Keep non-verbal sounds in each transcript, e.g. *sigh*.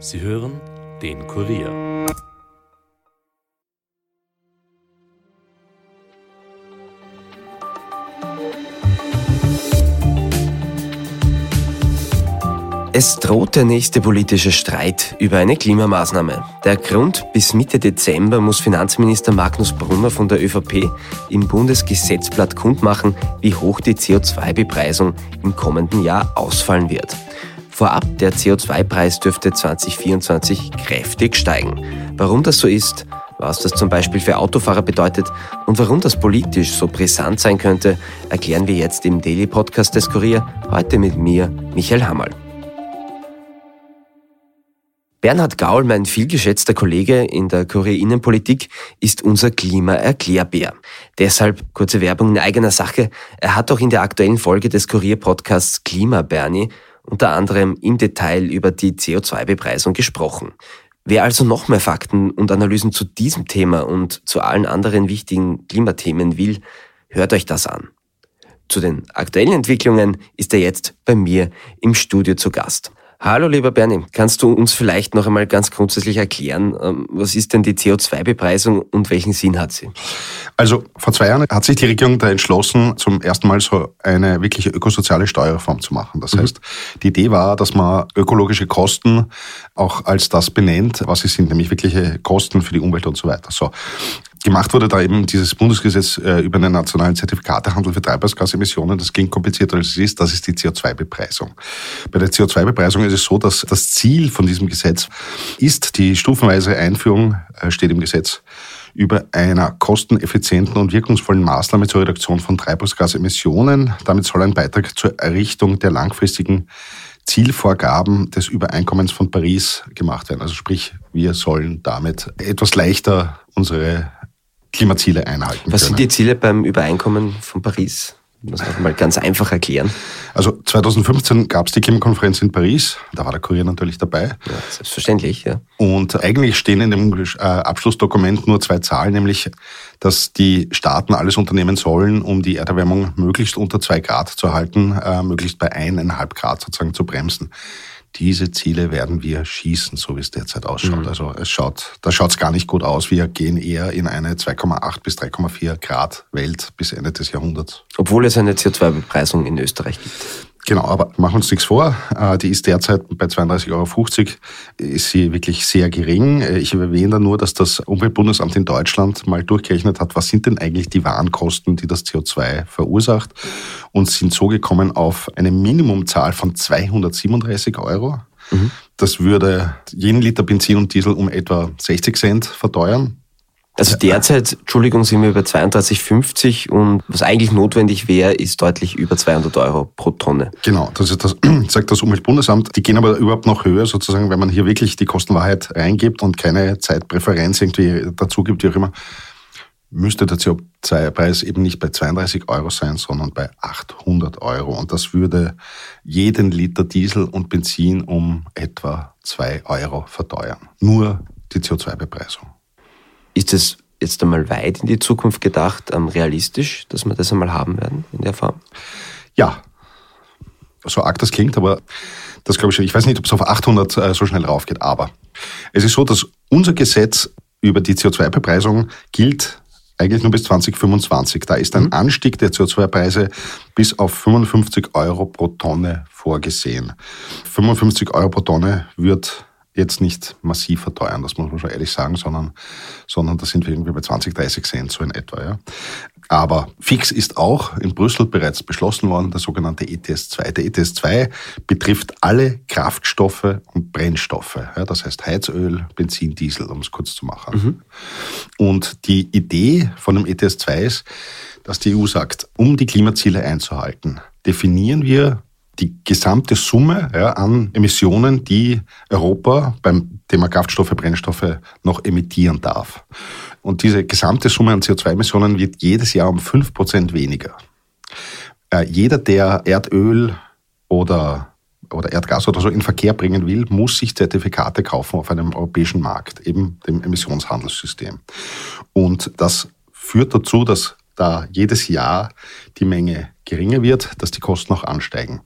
Sie hören den Kurier. Es droht der nächste politische Streit über eine Klimamaßnahme. Der Grund, bis Mitte Dezember muss Finanzminister Magnus Brunner von der ÖVP im Bundesgesetzblatt kundmachen, wie hoch die CO2-Bepreisung im kommenden Jahr ausfallen wird. Vorab, der CO2-Preis dürfte 2024 kräftig steigen. Warum das so ist, was das zum Beispiel für Autofahrer bedeutet und warum das politisch so brisant sein könnte, erklären wir jetzt im Daily Podcast des Kurier, heute mit mir, Michael Hammerl. Bernhard Gaul, mein vielgeschätzter Kollege in der Kurier Innenpolitik, ist unser Klimaerklärbär. Deshalb kurze Werbung in eigener Sache. Er hat auch in der aktuellen Folge des Kurier-Podcasts Klima Bernie unter anderem im Detail über die CO2-Bepreisung gesprochen. Wer also noch mehr Fakten und Analysen zu diesem Thema und zu allen anderen wichtigen Klimathemen will, hört euch das an. Zu den aktuellen Entwicklungen ist er jetzt bei mir im Studio zu Gast. Hallo lieber Bernie, kannst du uns vielleicht noch einmal ganz grundsätzlich erklären, ähm, was ist denn die CO2-Bepreisung und welchen Sinn hat sie? Also vor zwei Jahren hat sich die Regierung da entschlossen, zum ersten Mal so eine wirkliche ökosoziale Steuerreform zu machen. Das mhm. heißt, die Idee war, dass man ökologische Kosten auch als das benennt, was sie sind, nämlich wirkliche Kosten für die Umwelt und so weiter. So. Gemacht wurde da eben dieses Bundesgesetz äh, über den nationalen Zertifikatehandel für Treibhausgasemissionen. Das klingt komplizierter als es ist. Das ist die CO2-Bepreisung. Bei der CO2-Bepreisung ist es so, dass das Ziel von diesem Gesetz ist die stufenweise Einführung, äh, steht im Gesetz, über einer kosteneffizienten und wirkungsvollen Maßnahme zur Reduktion von Treibhausgasemissionen. Damit soll ein Beitrag zur Errichtung der langfristigen Zielvorgaben des Übereinkommens von Paris gemacht werden. Also sprich, wir sollen damit etwas leichter unsere Klimaziele einhalten. Was können. sind die Ziele beim Übereinkommen von Paris? Das noch mal ganz einfach erklären. Also 2015 gab es die Klimakonferenz in Paris, da war der Kurier natürlich dabei. Ja, selbstverständlich, ja. Und eigentlich stehen in dem äh, Abschlussdokument nur zwei Zahlen, nämlich, dass die Staaten alles unternehmen sollen, um die Erderwärmung möglichst unter zwei Grad zu halten, äh, möglichst bei eineinhalb Grad sozusagen zu bremsen diese Ziele werden wir schießen, so wie es derzeit ausschaut. Mhm. Also es schaut, da schaut es gar nicht gut aus. Wir gehen eher in eine 2,8 bis 3,4 Grad Welt bis Ende des Jahrhunderts. Obwohl es eine CO2-Bepreisung in Österreich gibt. Genau, aber machen wir uns nichts vor. Äh, die ist derzeit bei 32,50 Euro. Ist sie wirklich sehr gering. Äh, ich erwähne da nur, dass das Umweltbundesamt in Deutschland mal durchgerechnet hat, was sind denn eigentlich die Warenkosten, die das CO2 verursacht und sind so gekommen auf eine Minimumzahl von 237 Euro. Mhm. Das würde jeden Liter Benzin und Diesel um etwa 60 Cent verteuern. Also derzeit, Entschuldigung, sind wir über 32,50 und was eigentlich notwendig wäre, ist deutlich über 200 Euro pro Tonne. Genau, das, ist das *clears throat* sagt das Umweltbundesamt. Die gehen aber überhaupt noch höher, sozusagen, wenn man hier wirklich die Kostenwahrheit reingibt und keine Zeitpräferenz irgendwie dazu gibt, wie auch immer, müsste der CO2-Preis eben nicht bei 32 Euro sein, sondern bei 800 Euro. Und das würde jeden Liter Diesel und Benzin um etwa 2 Euro verteuern. Nur die CO2-Bepreisung. Ist es jetzt einmal weit in die Zukunft gedacht, ähm, realistisch, dass wir das einmal haben werden in der Form? Ja, so arg das klingt, aber das glaube ich, ich weiß nicht, ob es auf 800 äh, so schnell raufgeht, aber es ist so, dass unser Gesetz über die CO2-Bepreisung gilt eigentlich nur bis 2025. Da ist ein mhm. Anstieg der CO2-Preise bis auf 55 Euro pro Tonne vorgesehen. 55 Euro pro Tonne wird jetzt nicht massiv verteuern, das muss man schon ehrlich sagen, sondern, sondern da sind wir irgendwie bei 20, 30 Cent so in etwa. Ja. Aber fix ist auch in Brüssel bereits beschlossen worden, der sogenannte ETS 2. Der ETS 2 betrifft alle Kraftstoffe und Brennstoffe, ja, das heißt Heizöl, Benzin, Diesel, um es kurz zu machen. Mhm. Und die Idee von dem ETS 2 ist, dass die EU sagt, um die Klimaziele einzuhalten, definieren wir die gesamte Summe ja, an Emissionen, die Europa beim Thema Kraftstoffe, Brennstoffe noch emittieren darf. Und diese gesamte Summe an CO2-Emissionen wird jedes Jahr um fünf Prozent weniger. Äh, jeder, der Erdöl oder oder Erdgas oder so in Verkehr bringen will, muss sich Zertifikate kaufen auf einem europäischen Markt, eben dem Emissionshandelssystem. Und das führt dazu, dass da jedes Jahr die Menge geringer wird, dass die Kosten auch ansteigen.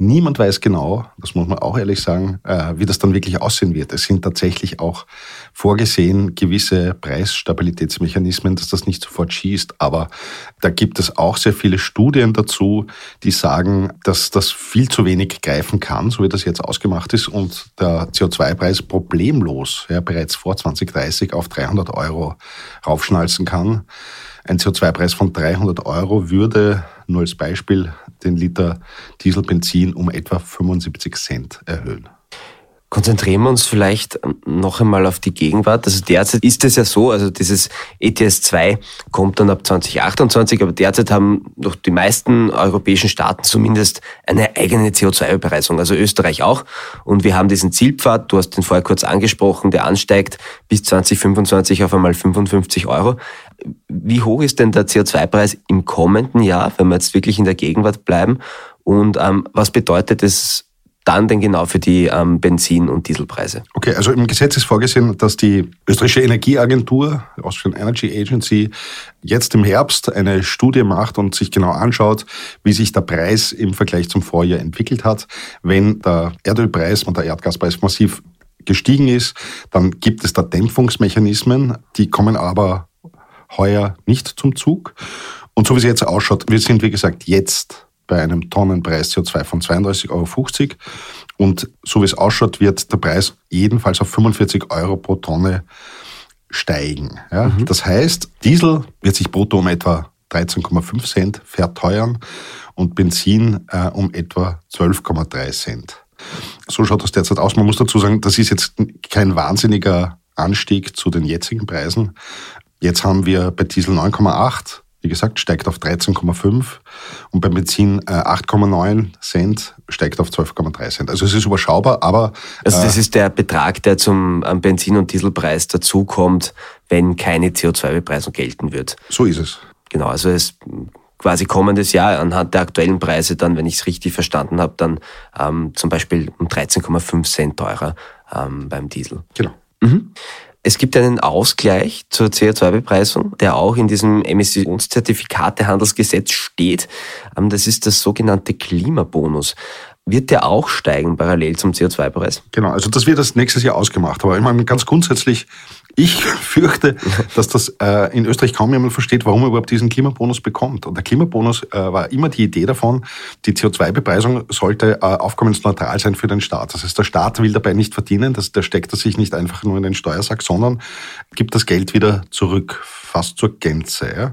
Niemand weiß genau, das muss man auch ehrlich sagen, äh, wie das dann wirklich aussehen wird. Es sind tatsächlich auch vorgesehen gewisse Preisstabilitätsmechanismen, dass das nicht sofort schießt. Aber da gibt es auch sehr viele Studien dazu, die sagen, dass das viel zu wenig greifen kann, so wie das jetzt ausgemacht ist und der CO2-Preis problemlos ja, bereits vor 2030 auf 300 Euro raufschnalzen kann. Ein CO2-Preis von 300 Euro würde, nur als Beispiel, den Liter Dieselbenzin um etwa 75 Cent erhöhen. Konzentrieren wir uns vielleicht noch einmal auf die Gegenwart. Also derzeit ist es ja so, also dieses ETS 2 kommt dann ab 2028, aber derzeit haben doch die meisten europäischen Staaten zumindest eine eigene CO2-Bepreisung, also Österreich auch. Und wir haben diesen Zielpfad, du hast den vorher kurz angesprochen, der ansteigt bis 2025 auf einmal 55 Euro. Wie hoch ist denn der CO2-Preis im kommenden Jahr, wenn wir jetzt wirklich in der Gegenwart bleiben? Und ähm, was bedeutet es dann denn genau für die ähm, Benzin- und Dieselpreise? Okay, also im Gesetz ist vorgesehen, dass die österreichische Energieagentur, Austrian Energy Agency, jetzt im Herbst eine Studie macht und sich genau anschaut, wie sich der Preis im Vergleich zum Vorjahr entwickelt hat. Wenn der Erdölpreis und der Erdgaspreis massiv gestiegen ist, dann gibt es da Dämpfungsmechanismen, die kommen aber heuer nicht zum Zug. Und so wie es jetzt ausschaut, wir sind wie gesagt jetzt bei einem Tonnenpreis CO2 von 32,50 Euro. Und so wie es ausschaut, wird der Preis jedenfalls auf 45 Euro pro Tonne steigen. Ja? Mhm. Das heißt, Diesel wird sich brutto um etwa 13,5 Cent verteuern und Benzin äh, um etwa 12,3 Cent. So schaut das derzeit aus. Man muss dazu sagen, das ist jetzt kein wahnsinniger Anstieg zu den jetzigen Preisen. Jetzt haben wir bei Diesel 9,8 wie gesagt, steigt auf 13,5 und beim Benzin äh, 8,9 Cent steigt auf 12,3 Cent. Also es ist überschaubar, aber... Also das äh, ist der Betrag, der zum Benzin- und Dieselpreis dazukommt, wenn keine CO2-Bepreisung gelten wird. So ist es. Genau, also es quasi kommendes Jahr anhand der aktuellen Preise dann, wenn ich es richtig verstanden habe, dann ähm, zum Beispiel um 13,5 Cent teurer ähm, beim Diesel. Genau. Mhm. Es gibt einen Ausgleich zur CO2-Bepreisung, der auch in diesem Emissionszertifikatehandelsgesetz steht. Ähm, das ist das sogenannte Klimabonus. Wird der auch steigen parallel zum CO2-Preis? Genau, also das wird das nächstes Jahr ausgemacht. Aber ich meine, ganz grundsätzlich ich *laughs* fürchte, dass das äh, in Österreich kaum jemand versteht, warum er überhaupt diesen Klimabonus bekommt. Und der Klimabonus äh, war immer die Idee davon, die CO2-Bepreisung sollte äh, aufkommensneutral sein für den Staat. Das heißt, der Staat will dabei nicht verdienen, das, der steckt er sich nicht einfach nur in den Steuersack, sondern gibt das Geld wieder zurück, fast zur Gänze. Ja.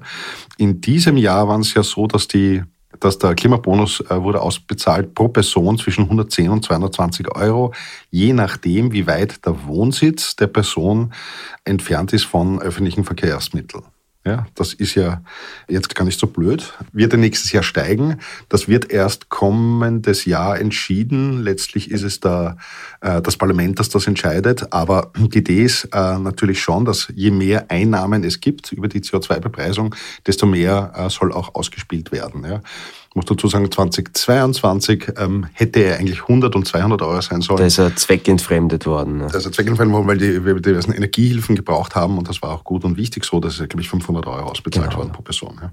In diesem Jahr war es ja so, dass die dass der Klimabonus äh, wurde ausbezahlt pro Person zwischen 110 und 220 Euro, je nachdem, wie weit der Wohnsitz der Person entfernt ist von öffentlichen Verkehrsmitteln. Ja, das ist ja jetzt gar nicht so blöd. Wird er nächstes Jahr steigen? Das wird erst kommendes Jahr entschieden. Letztlich ist es da äh, das Parlament, das das entscheidet. Aber die Idee ist äh, natürlich schon, dass je mehr Einnahmen es gibt über die CO2-Bepreisung, desto mehr äh, soll auch ausgespielt werden. Ja. Ich muss dazu sagen, 2022 ähm, hätte er eigentlich 100 und 200 Euro sein sollen. Da ist er zweckentfremdet worden. Ne? Da ist er zweckentfremdet worden, weil die, wir diversen Energiehilfen gebraucht haben und das war auch gut und wichtig so. dass er, glaube ich, 500 Euro ausbezahlt genau. worden pro Person. Ja.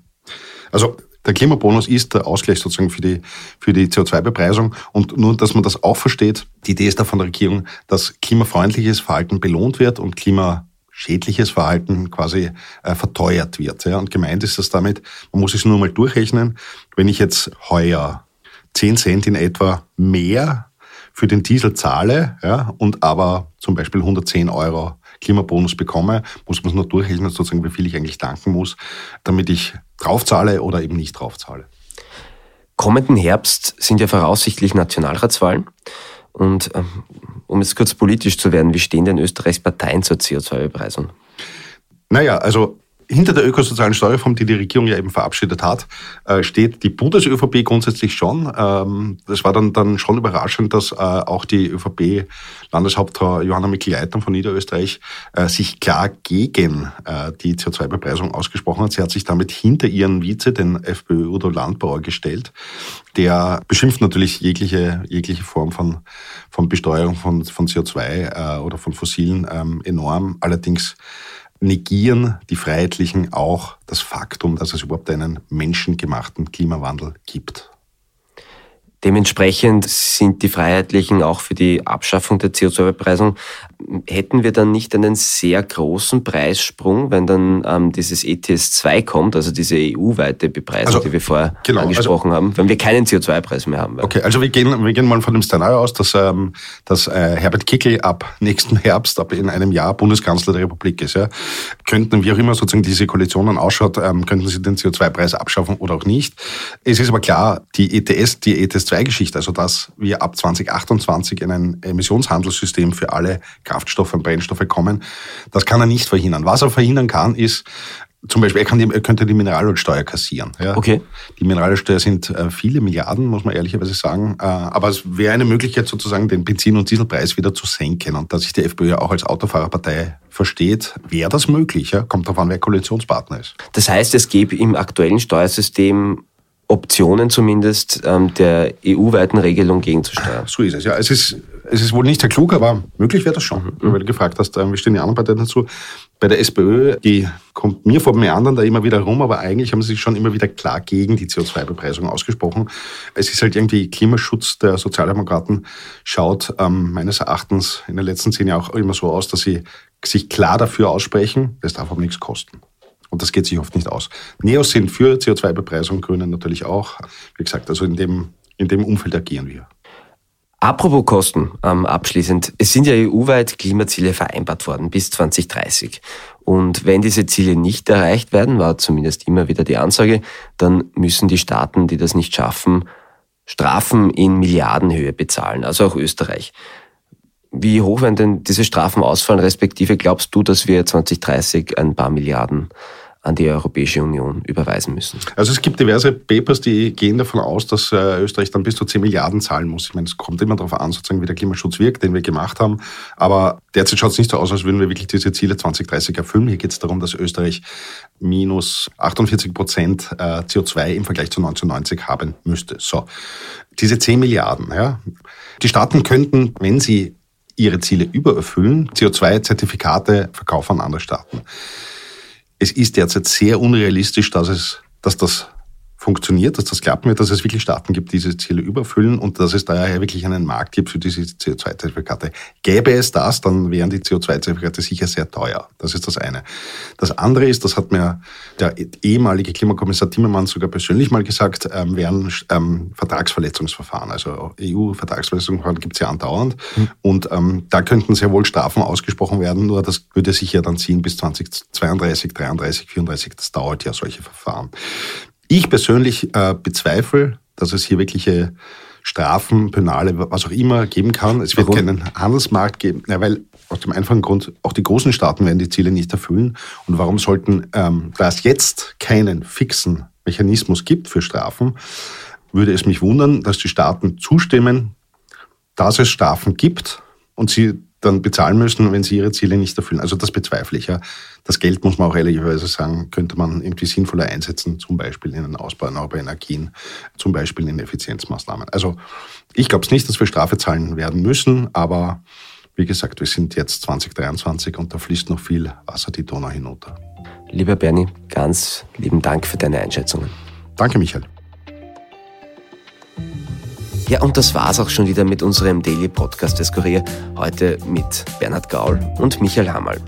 Also der Klimabonus ist der Ausgleich sozusagen für die, für die CO2-Bepreisung. Und nur, dass man das auch versteht, die Idee ist da von der Regierung, dass klimafreundliches Verhalten belohnt wird und klima schädliches Verhalten quasi äh, verteuert wird. Ja. Und gemeint ist das damit, man muss es nur mal durchrechnen, wenn ich jetzt heuer 10 Cent in etwa mehr für den Diesel zahle ja, und aber zum Beispiel 110 Euro Klimabonus bekomme, muss man es nur durchrechnen, sozusagen, wie viel ich eigentlich danken muss, damit ich draufzahle oder eben nicht draufzahle. Kommenden Herbst sind ja voraussichtlich Nationalratswahlen. Und ähm, um jetzt kurz politisch zu werden, wie stehen denn Österreichs Parteien zur CO2-Bepreisung? Naja, also hinter der ökosozialen Steuerform, die die Regierung ja eben verabschiedet hat, äh, steht die Bundes-ÖVP grundsätzlich schon. Ähm, das war dann, dann schon überraschend, dass äh, auch die ÖVP-Landeshauptfrau Johanna Mikl-Leitner von Niederösterreich äh, sich klar gegen die CO2-Bepreisung ausgesprochen hat. Sie hat sich damit hinter ihren Vize, den FPÖ Udo Landbauer, gestellt. Der beschimpft natürlich jegliche, jegliche Form von, von Besteuerung von, von CO2 oder von Fossilen ähm, enorm. Allerdings negieren die Freiheitlichen auch das Faktum, dass es überhaupt einen menschengemachten Klimawandel gibt. Dementsprechend sind die Freiheitlichen auch für die Abschaffung der CO2-Bepreisung. Hätten wir dann nicht einen sehr großen Preissprung, wenn dann ähm, dieses ETS 2 kommt, also diese EU-weite Bepreisung, also, die wir vorher genau, also angesprochen also, haben, wenn wir keinen CO2-Preis mehr haben? Okay, also wir gehen, wir gehen mal von dem Szenario aus, dass, ähm, dass äh, Herbert Kickl ab nächsten *laughs* Herbst, ab in einem Jahr Bundeskanzler der Republik ist. Ja. Könnten, wie auch immer sozusagen diese Koalition ausschaut, ähm, könnten sie den CO2-Preis abschaffen oder auch nicht. Es ist aber klar, die ETS, die ETS 2-Geschichte, also dass wir ab 2028 in ein Emissionshandelssystem für alle Kraftstoffe und Brennstoffe kommen, das kann er nicht verhindern. Was er verhindern kann, ist, zum Beispiel, er, kann die, er könnte die Mineralölsteuer kassieren. Ja. Okay. Die Mineralölsteuer sind äh, viele Milliarden, muss man ehrlicherweise sagen. Äh, aber es wäre eine Möglichkeit, sozusagen den Benzin- und Dieselpreis wieder zu senken. Und dass sich die FPÖ ja auch als Autofahrerpartei versteht, wäre das möglich. Ja? Kommt darauf an, wer Koalitionspartner ist. Das heißt, es gäbe im aktuellen Steuersystem Optionen zumindest ähm, der EU-weiten Regelung gegenzusteuern. So ist es, ja. Es ist, es ist wohl nicht sehr klug, aber möglich wäre das schon. Mhm. Weil du gefragt hast, äh, wie stehen die anderen Parteien dazu? Bei der SPÖ, die kommt mir vor Meandern da immer wieder rum, aber eigentlich haben sie sich schon immer wieder klar gegen die CO2-Bepreisung ausgesprochen. Es ist halt irgendwie Klimaschutz der Sozialdemokraten schaut ähm, meines Erachtens in den letzten zehn Jahren auch immer so aus, dass sie sich klar dafür aussprechen, das darf aber nichts kosten. Und das geht sich oft nicht aus. Neos sind für CO2-Bepreisung, Grüne natürlich auch. Wie gesagt, also in dem, in dem Umfeld agieren wir. Apropos Kosten, ähm, abschließend. Es sind ja EU-weit Klimaziele vereinbart worden bis 2030. Und wenn diese Ziele nicht erreicht werden, war zumindest immer wieder die Ansage, dann müssen die Staaten, die das nicht schaffen, Strafen in Milliardenhöhe bezahlen, also auch Österreich. Wie hoch werden denn diese Strafen ausfallen, respektive glaubst du, dass wir 2030 ein paar Milliarden an die Europäische Union überweisen müssen. Also es gibt diverse Papers, die gehen davon aus, dass äh, Österreich dann bis zu 10 Milliarden zahlen muss. Ich meine, es kommt immer darauf an, sozusagen, wie der Klimaschutz wirkt, den wir gemacht haben. Aber derzeit schaut es nicht so aus, als würden wir wirklich diese Ziele 2030 erfüllen. Hier geht es darum, dass Österreich minus 48 Prozent äh, CO2 im Vergleich zu 1990 haben müsste. So, diese 10 Milliarden, ja. Die Staaten könnten, wenn sie ihre Ziele übererfüllen, CO2-Zertifikate verkaufen an andere Staaten es ist derzeit sehr unrealistisch, dass es, dass das funktioniert, dass das klappen wird, dass es wirklich Staaten gibt, die diese Ziele überfüllen und dass es daher wirklich einen Markt gibt für diese CO2-Zertifikate. Gäbe es das, dann wären die CO2-Zertifikate sicher sehr teuer. Das ist das eine. Das andere ist, das hat mir der ehemalige Klimakommissar Timmermans sogar persönlich mal gesagt, ähm, wären ähm, Vertragsverletzungsverfahren. Also EU-Vertragsverletzungsverfahren gibt es ja andauernd. Mhm. Und ähm, da könnten sehr wohl Strafen ausgesprochen werden, nur das würde sich ja dann ziehen bis 2032, 33, 34. Das dauert ja solche Verfahren. Ich persönlich äh, bezweifle, dass es hier wirkliche Strafen, Penale, was auch immer geben kann. Es wird Warum? keinen Handelsmarkt geben, ja, weil aus dem einfachen Grund, auch die großen Staaten werden die Ziele nicht erfüllen. Und warum sollten, ähm, da es jetzt keinen fixen Mechanismus gibt für Strafen, würde es mich wundern, dass die Staaten zustimmen, dass es Strafen gibt und sie dann bezahlen müssen, wenn sie ihre Ziele nicht erfüllen. Also das bezweifle ich. Ja. Das Geld, muss man auch ehrlicherweise sagen, könnte man irgendwie sinnvoller einsetzen, zum Beispiel in den Ausbau erneuerbarer Energien, zum Beispiel in Effizienzmaßnahmen. Also ich glaube es nicht, dass wir Strafe zahlen werden müssen, aber wie gesagt, wir sind jetzt 2023 und da fließt noch viel Wasser die Donau hinunter. Lieber Bernie, ganz lieben Dank für deine Einschätzungen. Danke, Michael. Ja, und das war's auch schon wieder mit unserem Daily Podcast des Kurier. Heute mit Bernhard Gaul und Michael Hammerl.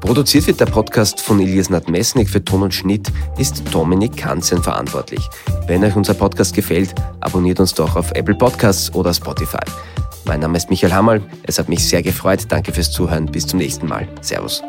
Produziert wird der Podcast von Elias Nadmesnik für Ton und Schnitt, ist Dominik Kanzen verantwortlich. Wenn euch unser Podcast gefällt, abonniert uns doch auf Apple Podcasts oder Spotify. Mein Name ist Michael Hammerl. Es hat mich sehr gefreut. Danke fürs Zuhören. Bis zum nächsten Mal. Servus.